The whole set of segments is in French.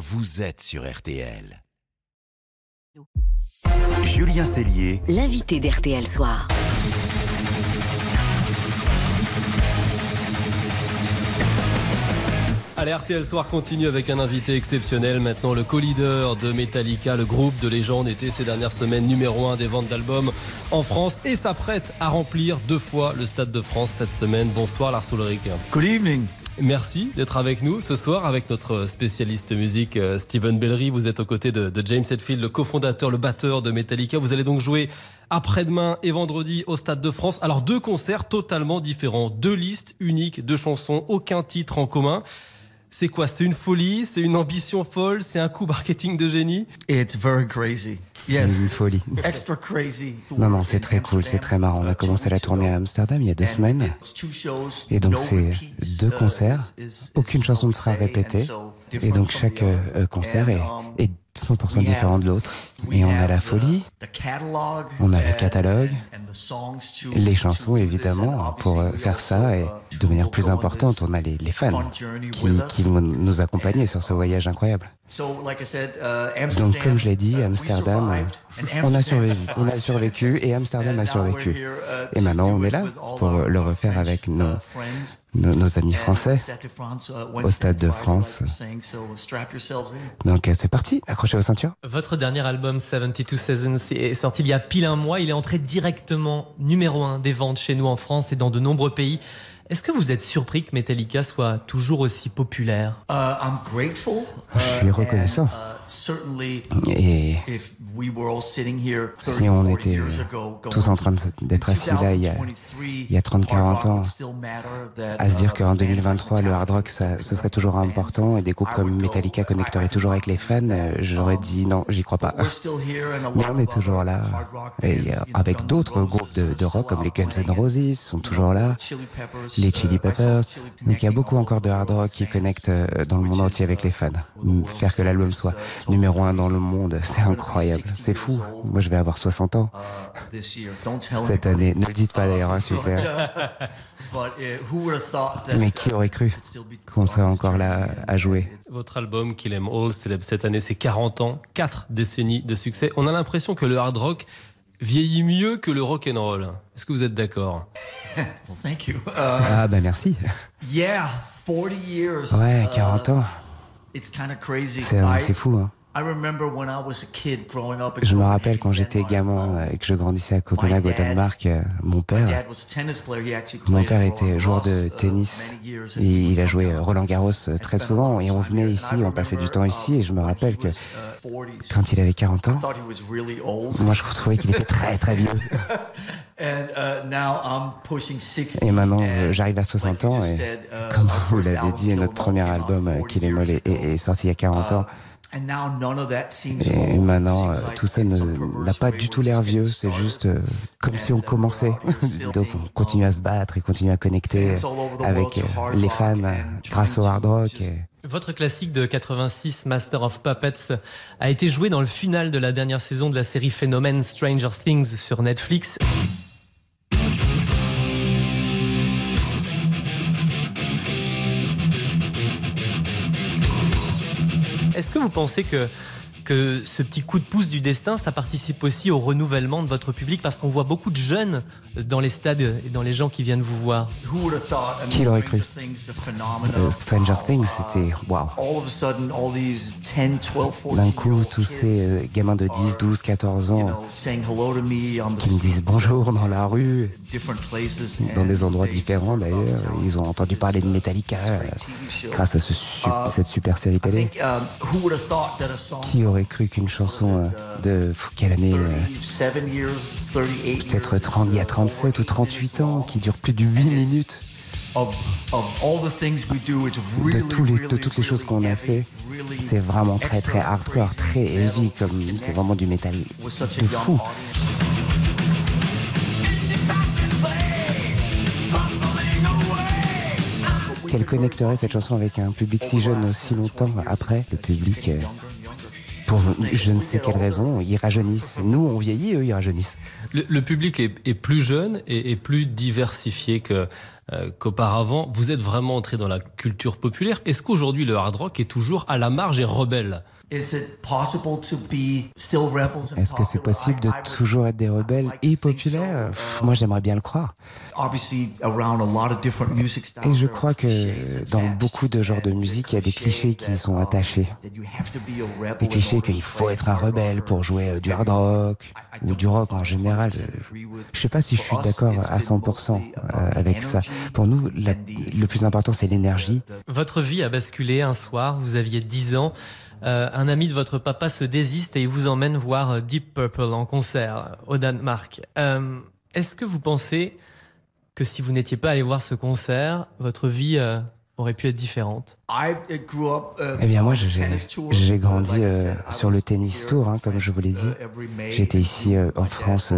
vous êtes sur RTL. Julien Cellier, L'invité d'RTL Soir. Allez, RTL Soir continue avec un invité exceptionnel. Maintenant, le co-leader de Metallica, le groupe de légende, était ces dernières semaines numéro un des ventes d'albums en France et s'apprête à remplir deux fois le Stade de France cette semaine. Bonsoir Lars Ulrich. Good evening. Merci d'être avec nous ce soir avec notre spécialiste musique euh, Steven Bellery. Vous êtes aux côtés de, de James Hetfield, le cofondateur, le batteur de Metallica. Vous allez donc jouer après-demain et vendredi au Stade de France. Alors deux concerts totalement différents, deux listes uniques, deux chansons, aucun titre en commun. C'est quoi? C'est une folie? C'est une ambition folle? C'est un coup marketing de génie? It's very crazy. C'est Yes. une folie. Extra crazy. Non, non, c'est très cool, c'est très marrant. On a commencé la tournée à Amsterdam il y a deux semaines. Et donc c'est deux concerts. Aucune chanson ne sera répétée. Et donc chaque euh, concert est, est 100% différent de l'autre. Et on a la folie, on a le catalogue, les chansons évidemment pour euh, faire ça et de manière plus importante, on a les, les fans qui, qui vont nous accompagner sur ce voyage incroyable. Donc comme je l'ai dit, Amsterdam, on a survécu, on a survécu et Amsterdam a survécu. Et maintenant on est là pour le refaire avec nos, nos, nos amis français au Stade de France. Donc c'est parti, accrochez vos ceintures. Votre dernier album 72 Seasons est sorti il y a pile un mois. Il est entré directement numéro un des ventes chez nous en France et dans de nombreux pays. Est-ce que vous êtes surpris que Metallica soit toujours aussi populaire? Je suis reconnaissant. Et si on était tous en train d'être assis là il y a, il y a 30-40 ans, à se dire qu'en 2023, le hard rock, ça, ce serait toujours important et des groupes comme Metallica connecteraient toujours avec les fans, euh, j'aurais dit non, j'y crois pas. Mais on est toujours là. Et euh, avec d'autres groupes de, de rock comme les Guns N' Roses sont toujours là, les Chili Peppers. Donc il y a beaucoup encore de hard rock qui connectent euh, dans le monde entier avec les fans. Faire que l'album soit numéro un dans le monde, c'est incroyable, c'est fou. Moi je vais avoir 60 ans cette année. Ne le dites pas d'ailleurs, hein, s'il vous plaît. Mais qui aurait cru qu'on serait encore là à jouer? Votre album Kill 'Em All célèbre cette année ses 40 ans, 4 décennies de succès. On a l'impression que le hard rock vieillit mieux que le rock and roll. Est-ce que vous êtes d'accord? Ah bah merci. Ouais, 40 ans. C'est c'est fou. Hein. Je me rappelle quand j'étais gamin euh, et que je grandissais à Copenhague au Danemark, euh, mon père, mon père était joueur de tennis et il a joué Roland Garros euh, très souvent et on venait ici, on passait du temps ici et je me rappelle que quand il avait 40 ans, moi je trouvais qu'il était très très vieux. Et maintenant euh, j'arrive à 60 ans et comme vous l'avez dit, notre premier album euh, Kill Em est, est- est sorti il y a 40 ans. Et maintenant, euh, tout ça n'a pas du tout l'air vieux, c'est juste euh, comme si on commençait. Donc on continue à se battre et continue à connecter avec euh, les fans euh, grâce au hard rock. et- Votre classique de 86, Master of Puppets, a été joué dans le final de la dernière saison de la série Phénomène Stranger Things sur Netflix. Est-ce que vous pensez que, que ce petit coup de pouce du destin, ça participe aussi au renouvellement de votre public Parce qu'on voit beaucoup de jeunes dans les stades et dans les gens qui viennent vous voir. Qui l'aurait cru? Euh, Stranger Things, c'était waouh. D'un coup, tous ces euh, gamins de 10, 12, 14 ans qui me disent bonjour dans la rue, dans des endroits différents d'ailleurs. Ils ont entendu parler de Metallica grâce à ce su- cette super série télé. Qui aurait cru qu'une chanson euh, de quelle année euh, Peut-être 30, il y a 37 ou 38 ans, qui dure plus de 8 minutes. De, tous les, de toutes les choses qu'on a fait, c'est vraiment très très hardcore, très heavy, comme c'est vraiment du métal de fou. Qu'elle connecterait cette chanson avec un public si jeune aussi longtemps après, le public, euh, pour je ne sais quelle raison, ils rajeunissent. Nous, on vieillit, eux, ils rajeunissent. Le, public est, plus jeune et plus diversifié que euh, qu'auparavant. Vous êtes vraiment entré dans la culture populaire. Est-ce qu'aujourd'hui le hard rock est toujours à la marge et rebelle? Est-ce que c'est possible de toujours être des rebelles et populaires Moi, j'aimerais bien le croire. Et je crois que dans beaucoup de genres de musique, il y a des clichés qui sont attachés. Des clichés qu'il faut être un rebelle pour jouer euh, du hard rock ou du rock en général. Je ne sais pas si je suis d'accord à 100% euh, avec ça. Pour nous, le plus important, c'est l'énergie. Votre vie a basculé un soir, vous aviez 10 ans. Euh, un ami de votre papa se désiste et il vous emmène voir euh, Deep Purple en concert euh, au Danemark. Est-ce que vous pensez que si vous n'étiez pas allé voir ce concert, votre vie aurait pu être différente? Eh bien moi j'ai grandi sur le tennis tour, hein, comme je vous l'ai dit. J'étais ici en France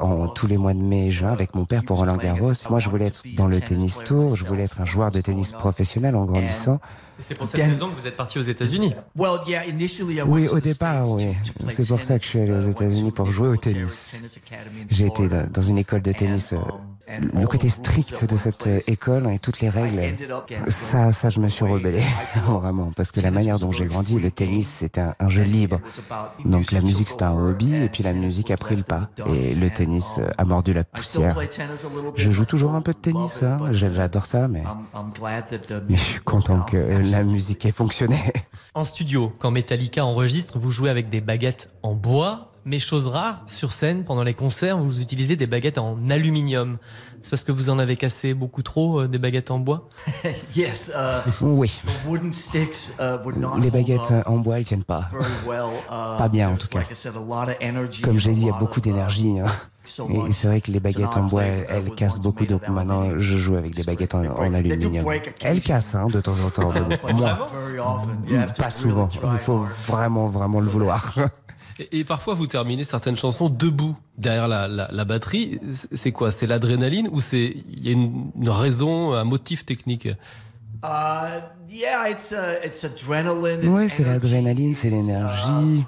en tous les mois de mai et juin avec mon père pour Roland Garros. Moi je voulais être dans le tennis tour, je voulais être un joueur de tennis professionnel en grandissant. C'est pour cette raison que vous êtes parti aux États-unis. Oui, au départ, oui. C'est pour ça que je suis allé aux uh, États-Unis pour jouer au tennis. J'ai été dans une école de tennis. Euh, um, le côté strict de cette euh, école et toutes les règles, ça, ça, je me suis rebellé vraiment, parce que la manière dont j'ai grandi, le tennis, c'était un, jeu libre. Donc la musique, c'était un hobby, et puis la musique a pris le pas, et le tennis euh, a mordu la poussière. Je joue toujours un peu de tennis, hein. j'adore ça, mais mais je suis content que la musique ait fonctionné. En studio, quand Metallica enregistre, vous jouez avec des baguettes en bois, mais chose rare, sur scène, pendant les concerts, vous utilisez des baguettes en aluminium. C'est parce que vous en avez cassé beaucoup trop, euh, des baguettes en bois yes, uh, Oui. Uh, les baguettes en bois, elles tiennent pas. Uh, pas bien, en tout cas. Comme j'ai dit, il y a beaucoup d'énergie. Hein. Et c'est vrai que les baguettes en bois, elles, cassent beaucoup, donc maintenant je joue avec des baguettes en, aluminium. Elles cassent hein, de temps en temps. Moi, pas souvent. Il faut vraiment, vraiment le vouloir. Et, parfois, vous terminez certaines chansons debout derrière la, batterie. C'est quoi? C'est l'adrénaline ou c'est il y a une, raison, un motif technique? Uh, Oui, c'est l'adrénaline, c'est l'énergie.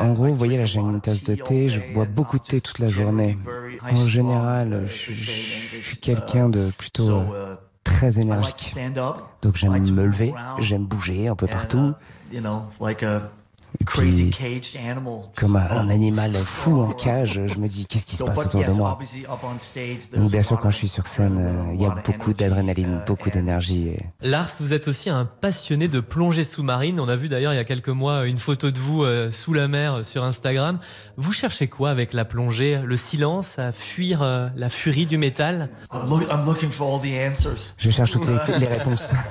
En gros, vous voyez là, j'ai une tasse de thé. Je bois beaucoup de thé toute la journée. En général, je, suis quelqu'un de plutôt uh, très énergique. Donc j'aime me lever, j'aime bouger un peu partout. Puis, comme un animal fou en cage, je me dis qu'est-ce qui se passe autour de moi? Donc bien sûr, quand je suis sur scène, euh, il y a beaucoup d'adrénaline, beaucoup d'énergie. Lars, vous êtes aussi un passionné de plongée sous-marine. On a vu d'ailleurs il y a quelques mois une photo de vous euh, sous la mer euh, sur Instagram. Vous cherchez quoi avec la plongée? Le silence, à fuir la furie du métal? Je cherche toutes les réponses.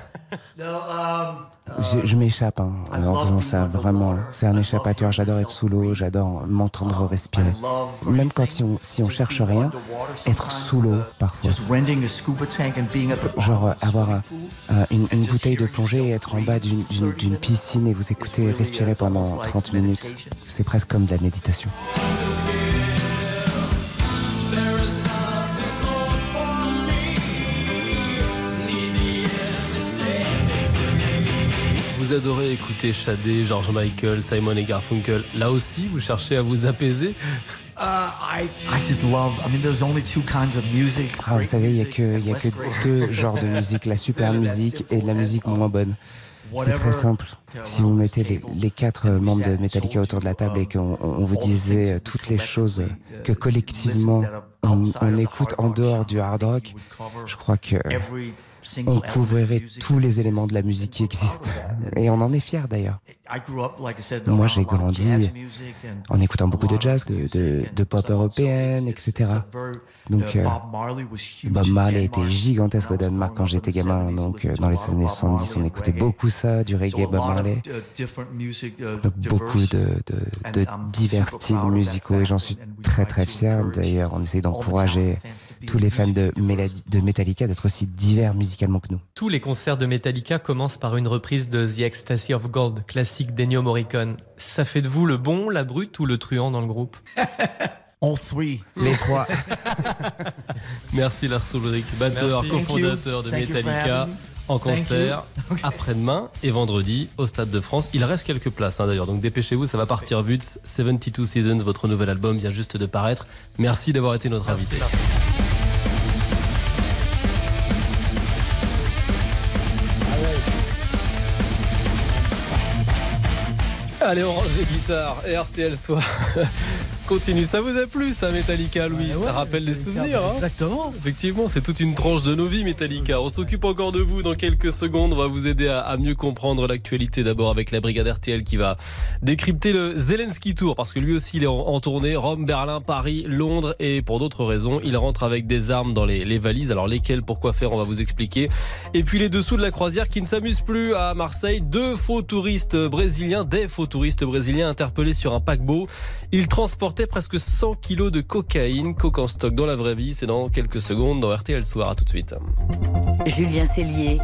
Um, je, m'échappe hein, en faisant ça, vraiment. C'est un échappatoire. J'adore être sous l'eau, j'adore m'entendre respirer. Même quand si on, si on cherche rien, être sous l'eau parfois. Genre avoir une, une, bouteille de plongée et être en bas d'une piscine et vous écouter respirer pendant 30 minutes. C'est presque comme de la méditation. Vous adorez écouter Shadé, George Michael, Simon et Garfunkel. Là aussi, vous cherchez à vous apaiser vous savez, il n'y a, que, y a que deux genres de musique, la super musique et la musique moins bonne. C'est très simple. Si vous mettez les, quatre membres de Metallica autour de la table et qu'on vous disait toutes les choses que collectivement on, on écoute en dehors du hard rock, je crois que on couvrirait tous les éléments de la musique qui existent. Et on en est fier d'ailleurs. Moi, j'ai grandi en écoutant beaucoup de jazz, de, pop européenne, etc. Donc, euh, Bob Marley était gigantesque au Danemark quand j'étais gamin. Donc, euh, dans les années 70, on écoutait beaucoup ça, du reggae, Bob Marley. Donc, beaucoup de, de divers styles musicaux et j'en suis très très fier. D'ailleurs, on essaie d'encourager tous les fans de, de Metallica d'être aussi divers musicalement que nous. Tous les concerts de Metallica commencent par une reprise de The Ecstasy of Gold, classique classique d'Ennio Morricone. Ça fait de vous le bon, la brute ou le truand dans le groupe All three. Les trois. Merci Lars Ulrich, batteur, cofondateur de Metallica en concert après-demain et vendredi au Stade de France. Il reste quelques places hein, d'ailleurs, donc dépêchez-vous, ça va partir vite. 72 Seasons, votre nouvel album vient juste de paraître. Merci d'avoir été notre invité. Allez, on range les guitares et RTL Soir. Continue, ça vous a plu ça Metallica Louis Ça rappelle des souvenirs. Hein Exactement. Effectivement, c'est toute une tranche de nos vies Metallica. On s'occupe encore de vous dans quelques secondes. On va vous aider à, mieux comprendre l'actualité d'abord avec la brigade RTL qui va décrypter le Zelensky Tour parce que lui aussi il est en, tournée. Rome, Berlin, Paris, Londres et pour d'autres raisons, il rentre avec des armes dans les, les valises. Alors lesquelles, pourquoi faire, on va vous expliquer. Et puis les dessous de la croisière qui ne s'amuse plus à Marseille. Deux faux touristes brésiliens, des faux touristes brésiliens interpellés sur un paquebot. Ils transportent presque 100 kilos de cocaïne, coke en stock dans la vraie vie. C'est dans quelques secondes dans RTL Soir. À tout de suite. Julien Cellier.